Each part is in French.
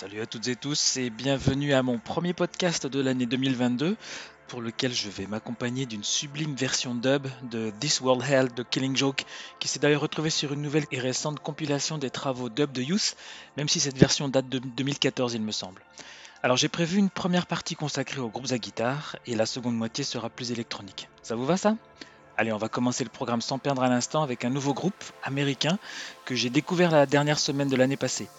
Salut à toutes et tous et bienvenue à mon premier podcast de l'année 2022 pour lequel je vais m'accompagner d'une sublime version dub de This World Hell de Killing Joke qui s'est d'ailleurs retrouvée sur une nouvelle et récente compilation des travaux dub de Youth, même si cette version date de 2014 il me semble. Alors j'ai prévu une première partie consacrée aux groupes à guitare et la seconde moitié sera plus électronique. Ça vous va ça? Allez, on va commencer le programme sans perdre à l'instant avec un nouveau groupe américain que j'ai découvert la dernière semaine de l'année passée.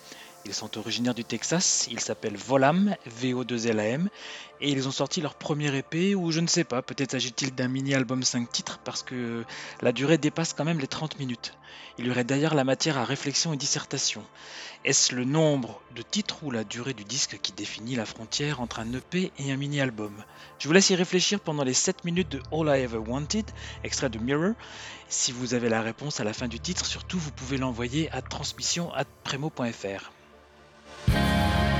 Ils sont originaires du Texas, ils s'appellent Volam, VO2LAM, et ils ont sorti leur premier épée, ou je ne sais pas, peut-être s'agit-il d'un mini-album 5 titres, parce que la durée dépasse quand même les 30 minutes. Il y aurait d'ailleurs la matière à réflexion et dissertation. Est-ce le nombre de titres ou la durée du disque qui définit la frontière entre un EP et un mini-album? Je vous laisse y réfléchir pendant les 7 minutes de All I Ever Wanted, extrait de Mirror. Si vous avez la réponse à la fin du titre, surtout vous pouvez l'envoyer à transmission@premo.fr. Yeah.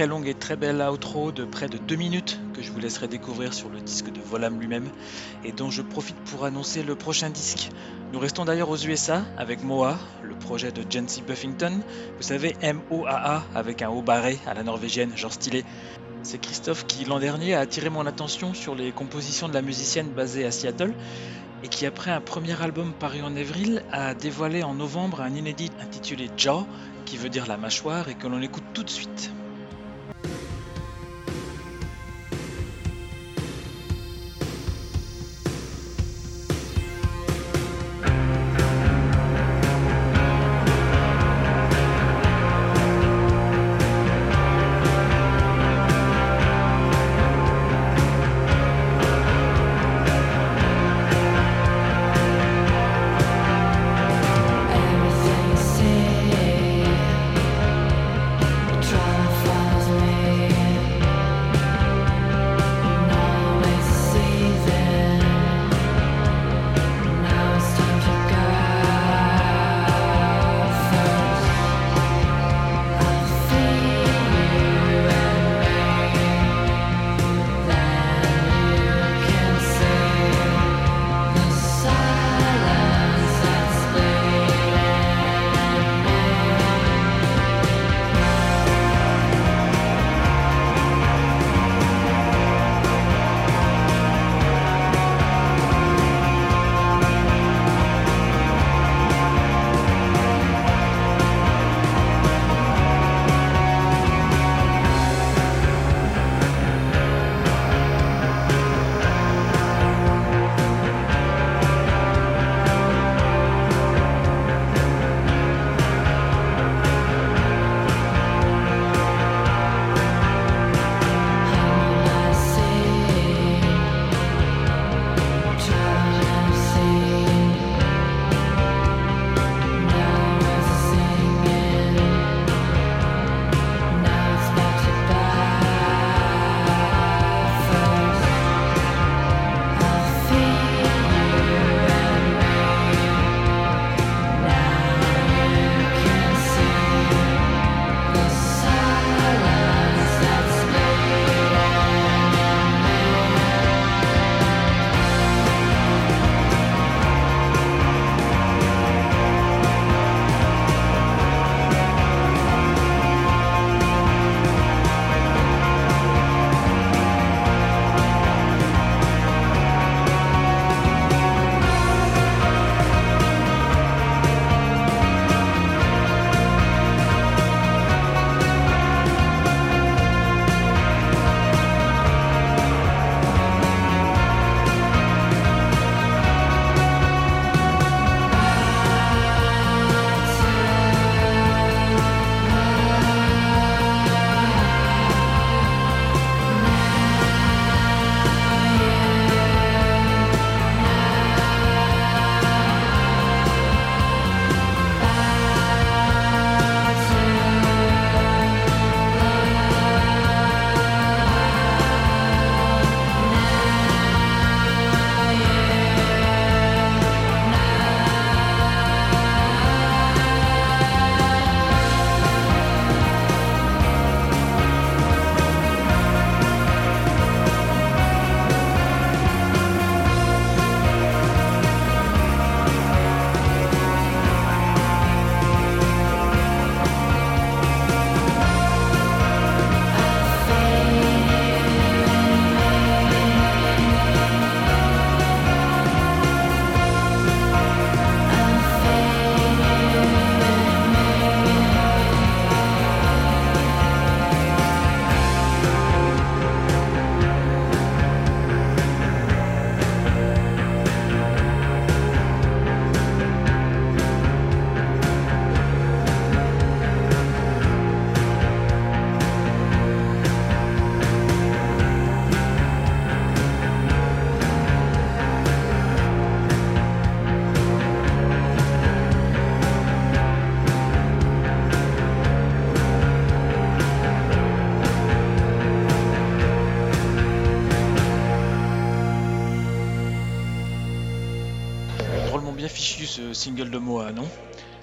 Très longue et très belle outro de près de 2 minutes que je vous laisserai découvrir sur le disque de Volam lui-même et dont je profite pour annoncer le prochain disque. Nous restons d'ailleurs aux USA avec Moa, le projet de Jancy Buffington. Vous savez, M-O-A-A avec un haut barré à la norvégienne, genre stylé. C'est Christophe qui l'an dernier a attiré mon attention sur les compositions de la musicienne basée à Seattle et qui après un premier album paru en avril a dévoilé en novembre un inédit intitulé Jaw qui veut dire la mâchoire et que l'on écoute tout de suite.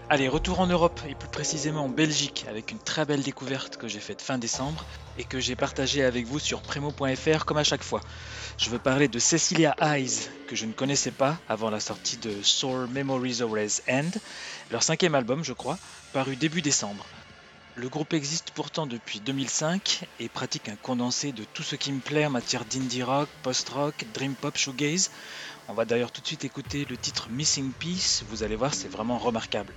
Allez, retour en Europe et plus précisément en Belgique avec une très belle découverte que j'ai faite fin décembre et que j'ai partagée avec vous sur primo.fr comme à chaque fois. Je veux parler de Cecilia Eyes que je ne connaissais pas avant la sortie de Soul Memories Always End, leur cinquième album je crois, paru début décembre. Le groupe existe pourtant depuis 2005 et pratique un condensé de tout ce qui me plaît en matière d'indie rock, post-rock, dream pop, shoegaze. On va d'ailleurs tout de suite écouter le titre Missing Piece, vous allez voir c'est vraiment remarquable.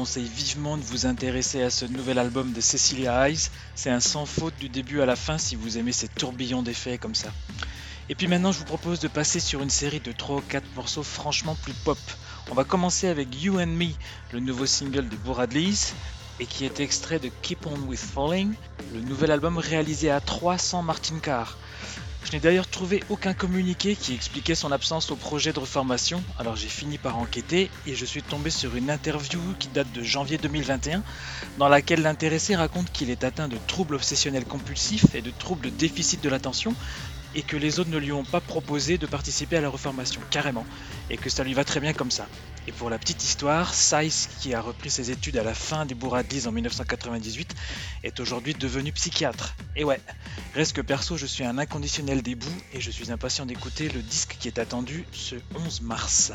Conseille vivement de vous intéresser à ce nouvel album de Cecilia Eyes. C'est un sans faute du début à la fin si vous aimez ces tourbillons d'effets comme ça. Et puis maintenant, je vous propose de passer sur une série de 3 ou 4 morceaux franchement plus pop. On va commencer avec You and Me, le nouveau single de Boradleys, et qui est extrait de Keep On With Falling, le nouvel album réalisé à 3 sans Martin Carr. Je n'ai d'ailleurs trouvé aucun communiqué qui expliquait son absence au projet de reformation, alors j'ai fini par enquêter et je suis tombé sur une interview qui date de janvier 2021 dans laquelle l'intéressé raconte qu'il est atteint de troubles obsessionnels compulsifs et de troubles de déficit de l'attention et que les autres ne lui ont pas proposé de participer à la reformation, carrément, et que ça lui va très bien comme ça. Et pour la petite histoire, Seiss, qui a repris ses études à la fin du Bouradlis en 1998, est aujourd'hui devenu psychiatre. Et ouais, reste que perso, je suis un inconditionnel des bouts et je suis impatient d'écouter le disque qui est attendu ce 11 mars.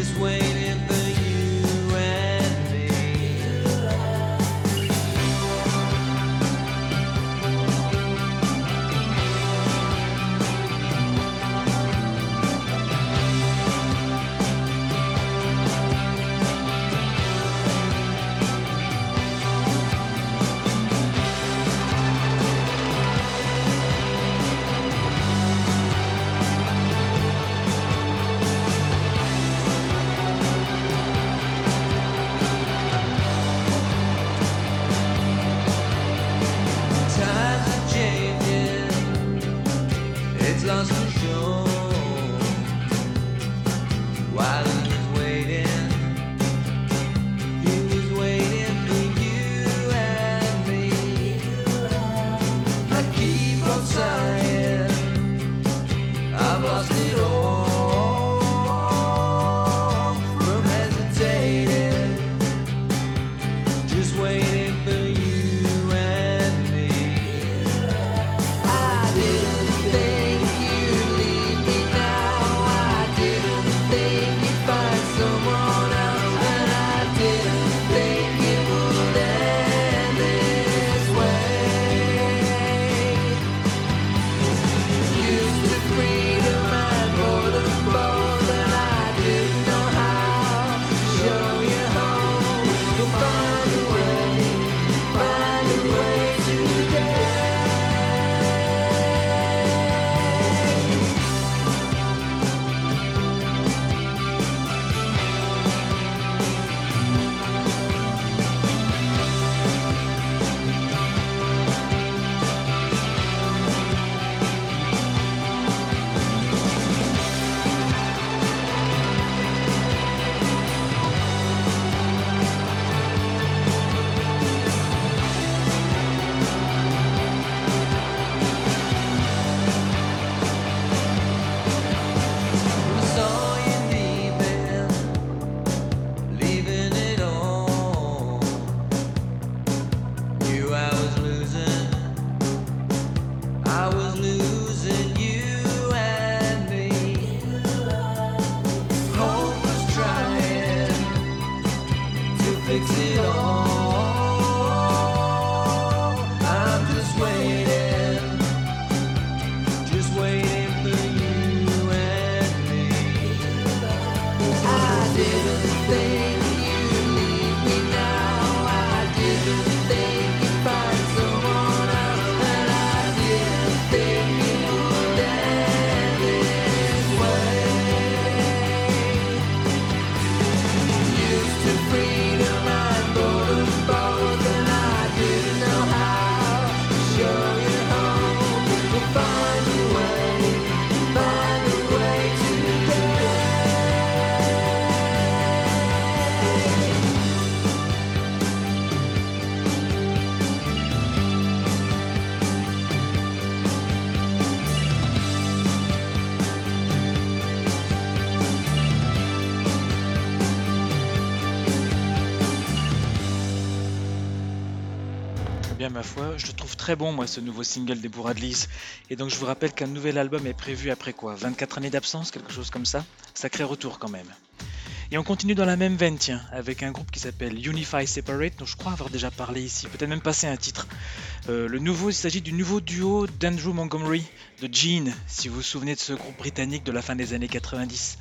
this way. Je le trouve très bon moi ce nouveau single des Bourradlis. Et donc je vous rappelle qu'un nouvel album est prévu après quoi 24 années d'absence, quelque chose comme ça Sacré retour quand même. Et on continue dans la même veine, tiens, avec un groupe qui s'appelle Unify Separate, dont je crois avoir déjà parlé ici, peut-être même passé un titre. Euh, le nouveau, il s'agit du nouveau duo d'Andrew Montgomery, de Gene, si vous vous souvenez de ce groupe britannique de la fin des années 90.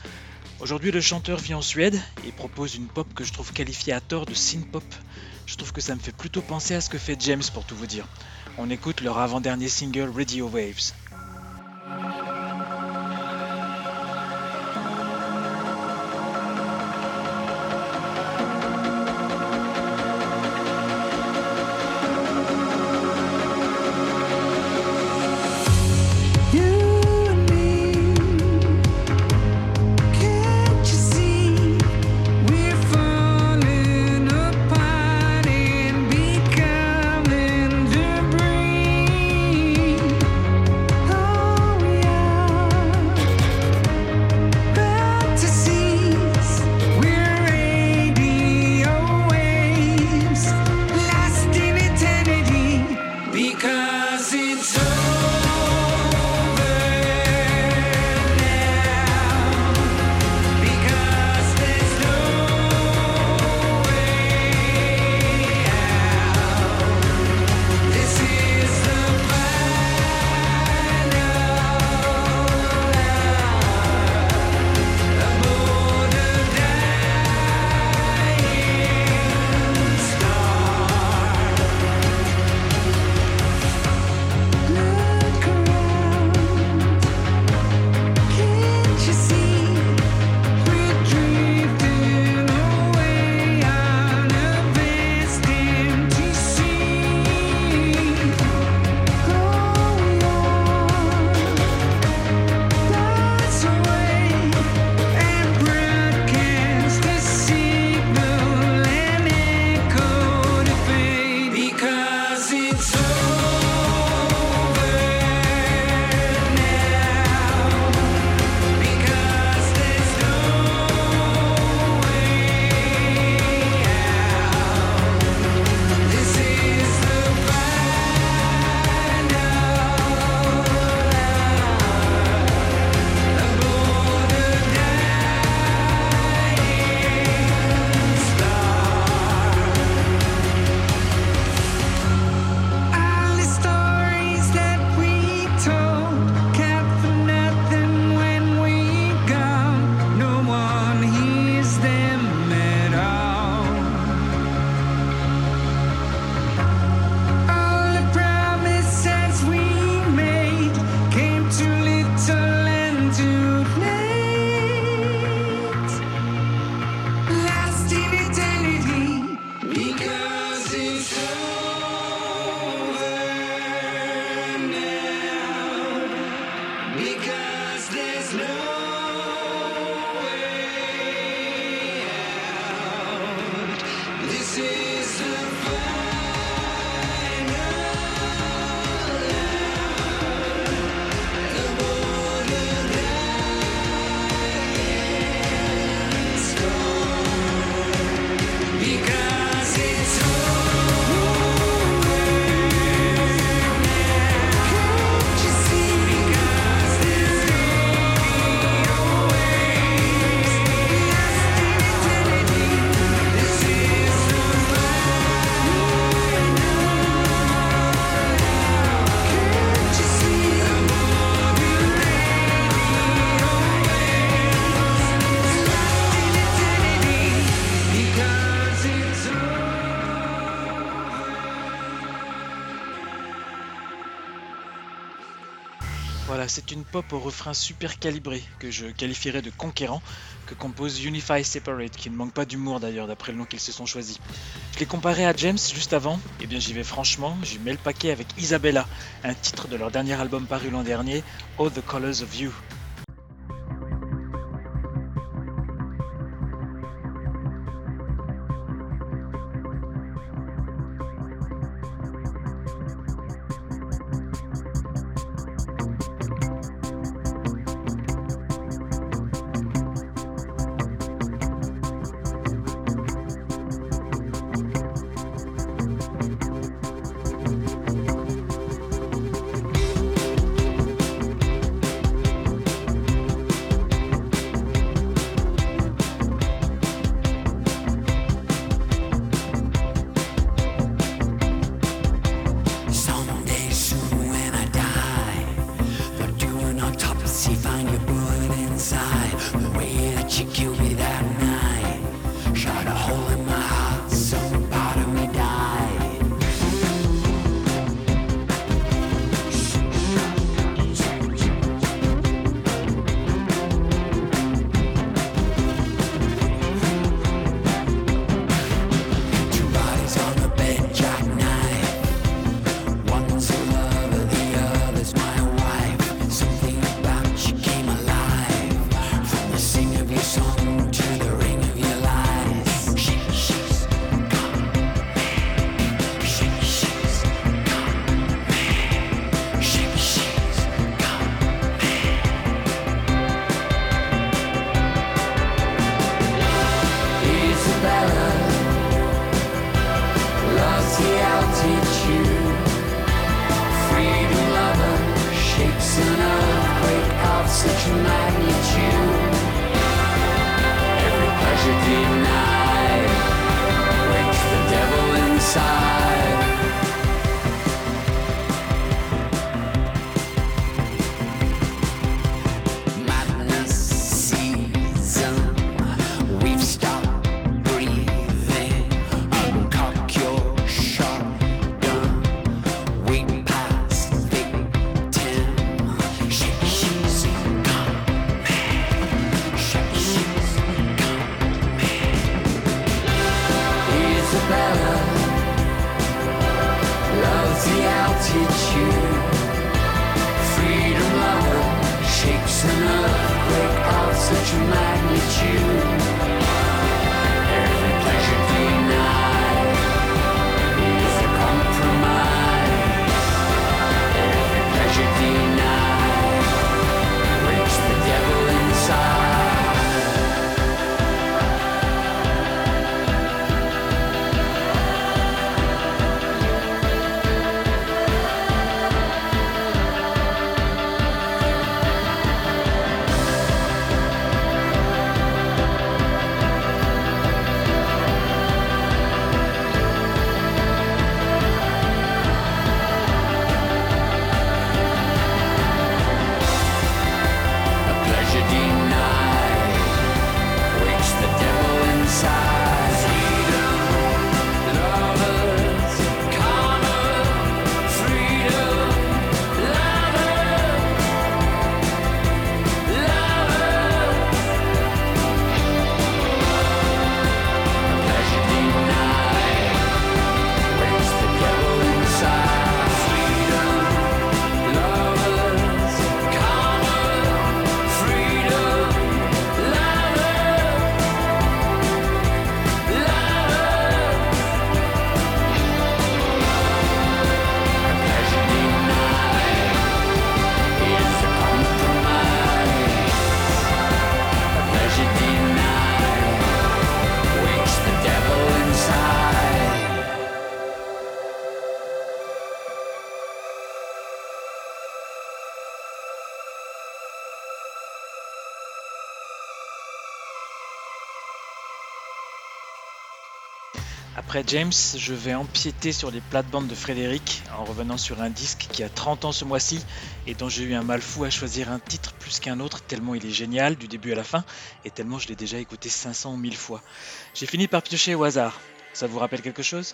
Aujourd'hui, le chanteur vit en Suède et propose une pop que je trouve qualifiée à tort de synth-pop. Je trouve que ça me fait plutôt penser à ce que fait James pour tout vous dire. On écoute leur avant-dernier single Radio Waves. C'est une pop au refrain super calibré, que je qualifierais de conquérant, que compose Unify Separate, qui ne manque pas d'humour d'ailleurs d'après le nom qu'ils se sont choisis. Je l'ai comparé à James juste avant, et eh bien j'y vais franchement, j'y mets le paquet avec Isabella, un titre de leur dernier album paru l'an dernier, All the Colors of You. James, je vais empiéter sur les plates-bandes de Frédéric en revenant sur un disque qui a 30 ans ce mois-ci et dont j'ai eu un mal fou à choisir un titre plus qu'un autre tellement il est génial du début à la fin et tellement je l'ai déjà écouté 500 ou 1000 fois. J'ai fini par piocher au hasard. Ça vous rappelle quelque chose?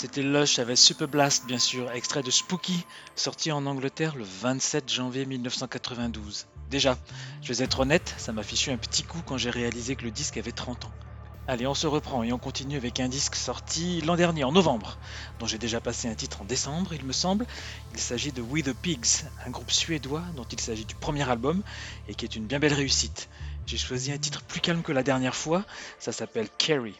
C'était Lush avec Super Blast, bien sûr, extrait de Spooky, sorti en Angleterre le 27 janvier 1992. Déjà, je vais être honnête, ça m'a fichu un petit coup quand j'ai réalisé que le disque avait 30 ans. Allez, on se reprend et on continue avec un disque sorti l'an dernier, en novembre, dont j'ai déjà passé un titre en décembre, il me semble. Il s'agit de We the Pigs, un groupe suédois dont il s'agit du premier album et qui est une bien belle réussite. J'ai choisi un titre plus calme que la dernière fois, ça s'appelle Carrie.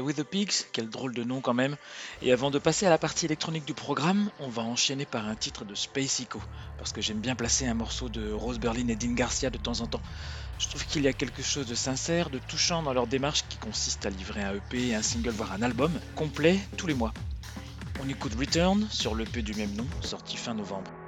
With the Pigs, quel drôle de nom quand même. Et avant de passer à la partie électronique du programme, on va enchaîner par un titre de Space Echo, parce que j'aime bien placer un morceau de Rose Berlin et Dean Garcia de temps en temps. Je trouve qu'il y a quelque chose de sincère, de touchant dans leur démarche qui consiste à livrer un EP, un single, voire un album complet tous les mois. On écoute Return sur l'EP du même nom, sorti fin novembre.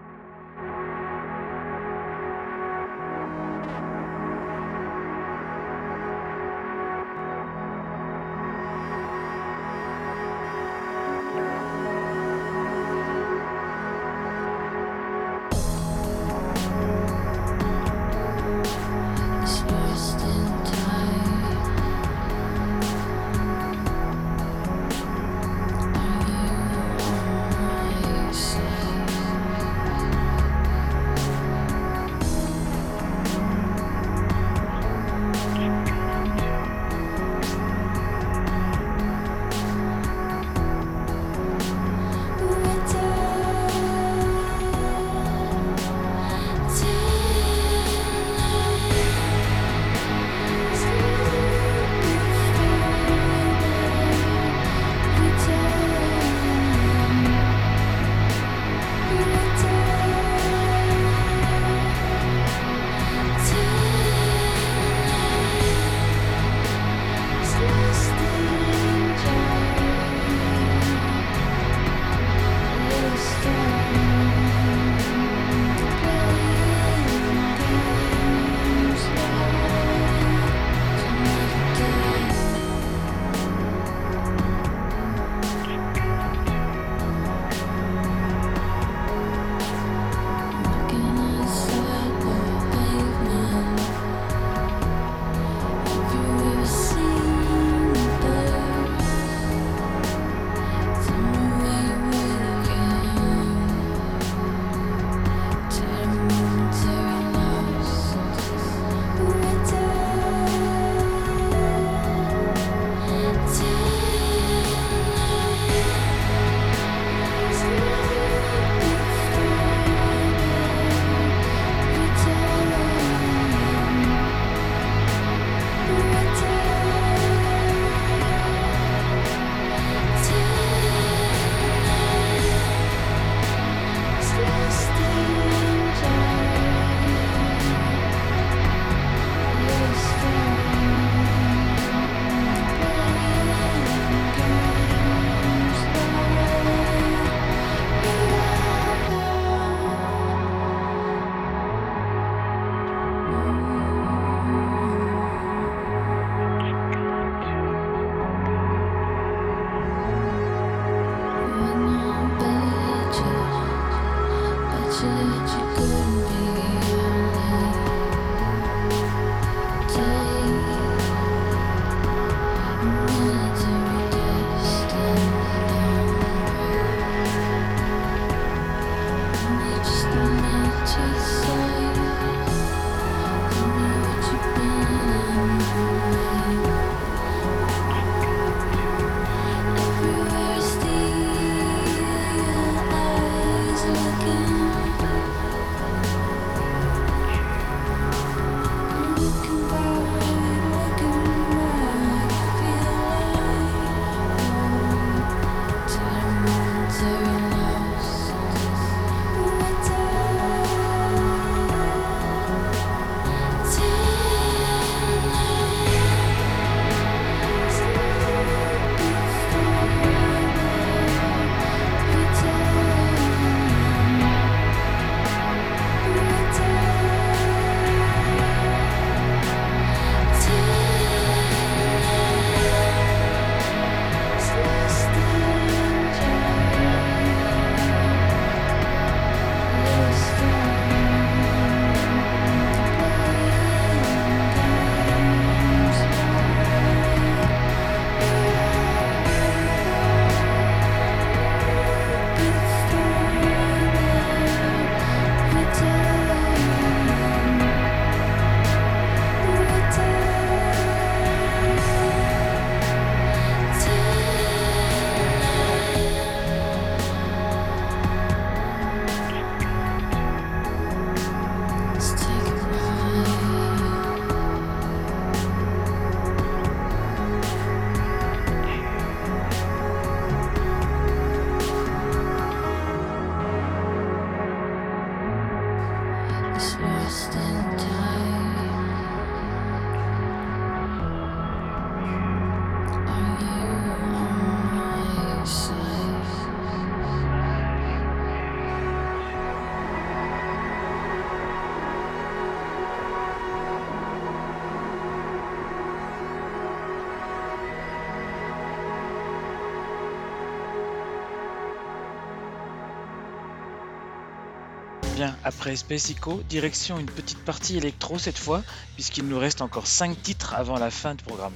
Après Space Echo, direction une petite partie électro cette fois, puisqu'il nous reste encore 5 titres avant la fin du programme.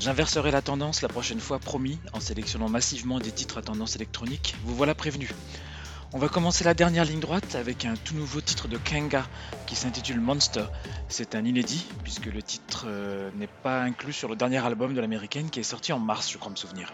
J'inverserai la tendance la prochaine fois, promis, en sélectionnant massivement des titres à tendance électronique. Vous voilà prévenu. On va commencer la dernière ligne droite avec un tout nouveau titre de Kanga qui s'intitule Monster. C'est un inédit puisque le titre euh, n'est pas inclus sur le dernier album de l'américaine qui est sorti en mars, je crois me souvenir.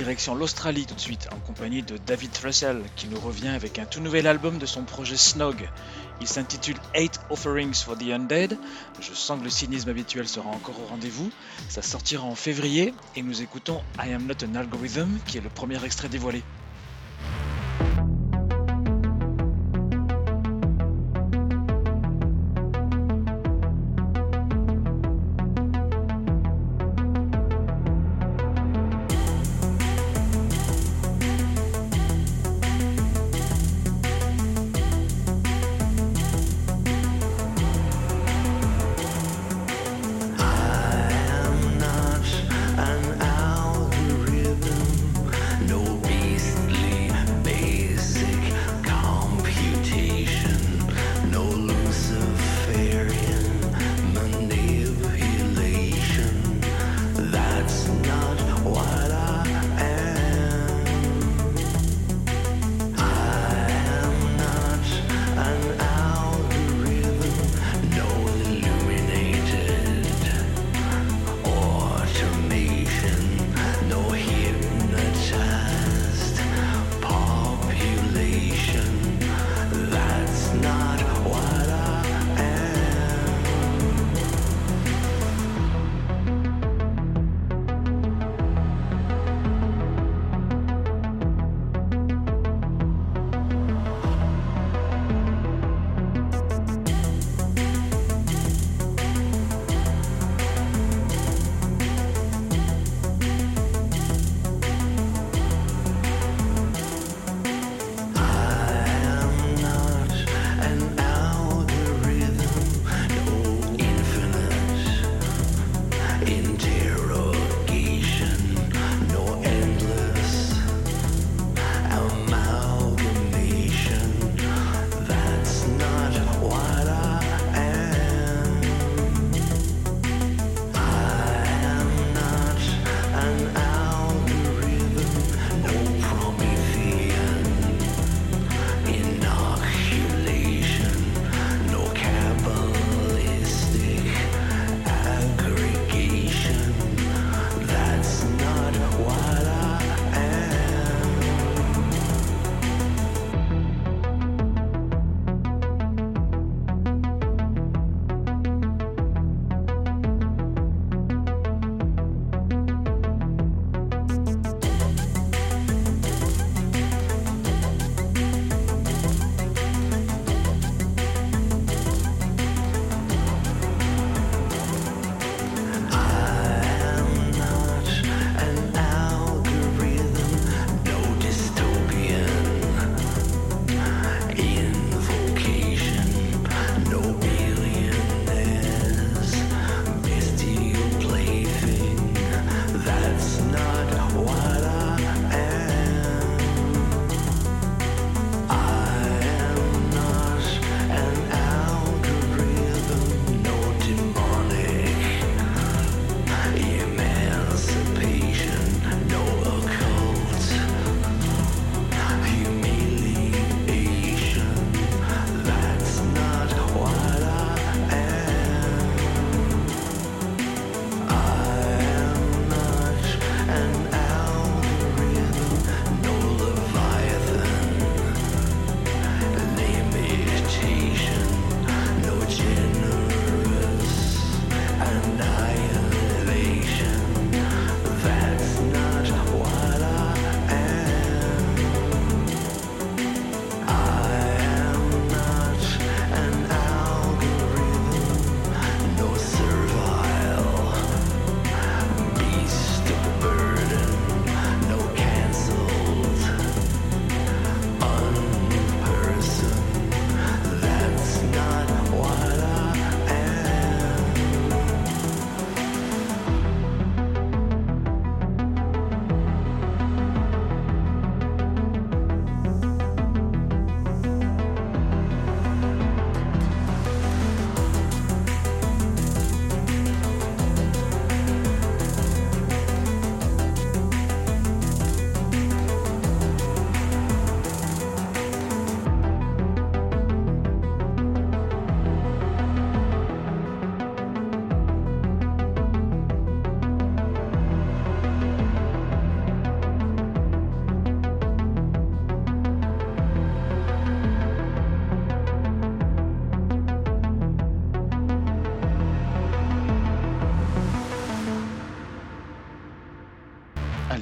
Direction l'Australie tout de suite, en compagnie de David Russell, qui nous revient avec un tout nouvel album de son projet Snog. Il s'intitule Eight Offerings for the Undead. Je sens que le cynisme habituel sera encore au rendez-vous. Ça sortira en février et nous écoutons I Am Not an Algorithm, qui est le premier extrait dévoilé.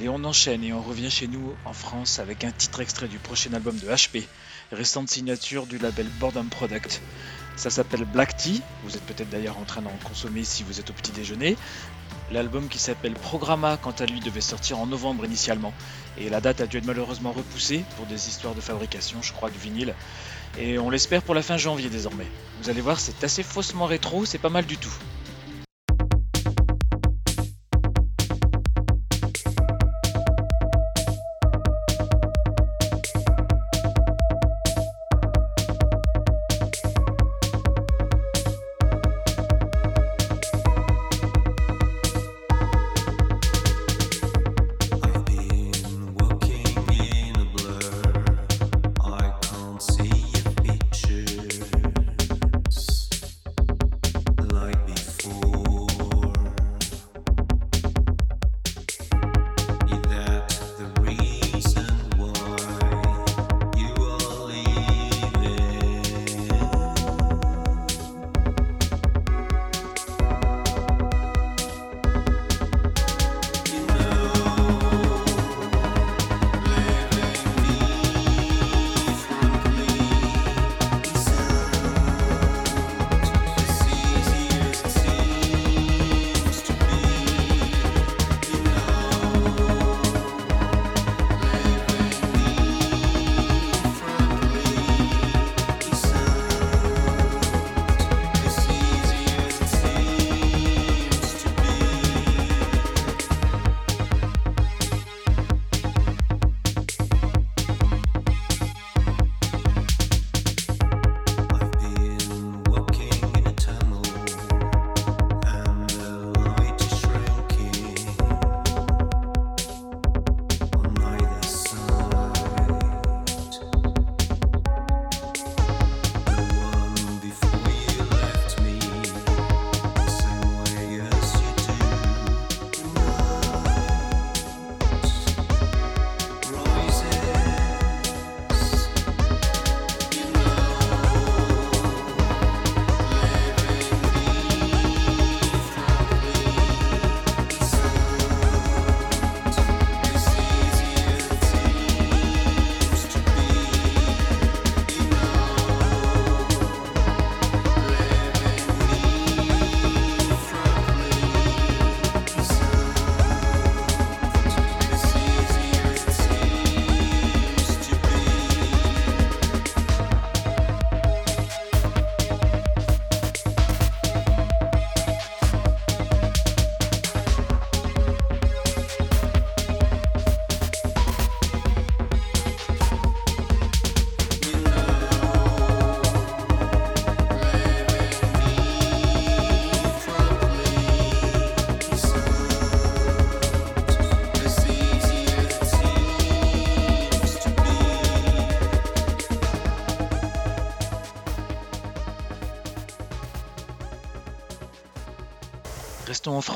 Allez, on enchaîne et on revient chez nous en France avec un titre extrait du prochain album de HP, récente signature du label Boredom Product. Ça s'appelle Black Tea, vous êtes peut-être d'ailleurs en train d'en consommer si vous êtes au petit déjeuner. L'album qui s'appelle Programma, quant à lui, devait sortir en novembre initialement, et la date a dû être malheureusement repoussée pour des histoires de fabrication, je crois, du vinyle. Et on l'espère pour la fin janvier désormais. Vous allez voir, c'est assez faussement rétro, c'est pas mal du tout.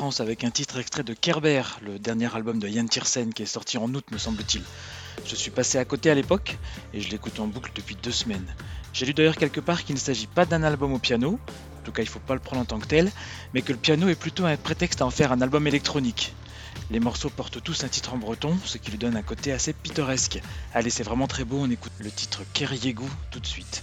Avec un titre extrait de Kerber, le dernier album de Yann Tiersen qui est sorti en août me semble-t-il. Je suis passé à côté à l'époque et je l'écoute en boucle depuis deux semaines. J'ai lu d'ailleurs quelque part qu'il ne s'agit pas d'un album au piano, en tout cas il ne faut pas le prendre en tant que tel, mais que le piano est plutôt un prétexte à en faire un album électronique. Les morceaux portent tous un titre en breton, ce qui lui donne un côté assez pittoresque. Allez, c'est vraiment très beau, on écoute le titre Keriegou tout de suite.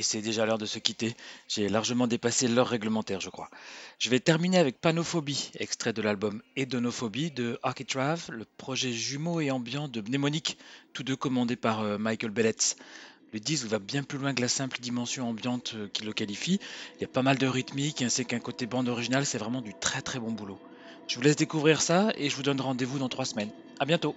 Et c'est déjà l'heure de se quitter. J'ai largement dépassé l'heure réglementaire, je crois. Je vais terminer avec Panophobie, extrait de l'album Edonophobie de Architrave, le projet jumeau et ambiant de Mnémonique, tous deux commandés par euh, Michael Belletz. Le disque va bien plus loin que la simple dimension ambiante euh, qui le qualifie. Il y a pas mal de rythmique ainsi qu'un côté bande originale, c'est vraiment du très très bon boulot. Je vous laisse découvrir ça et je vous donne rendez-vous dans trois semaines. A bientôt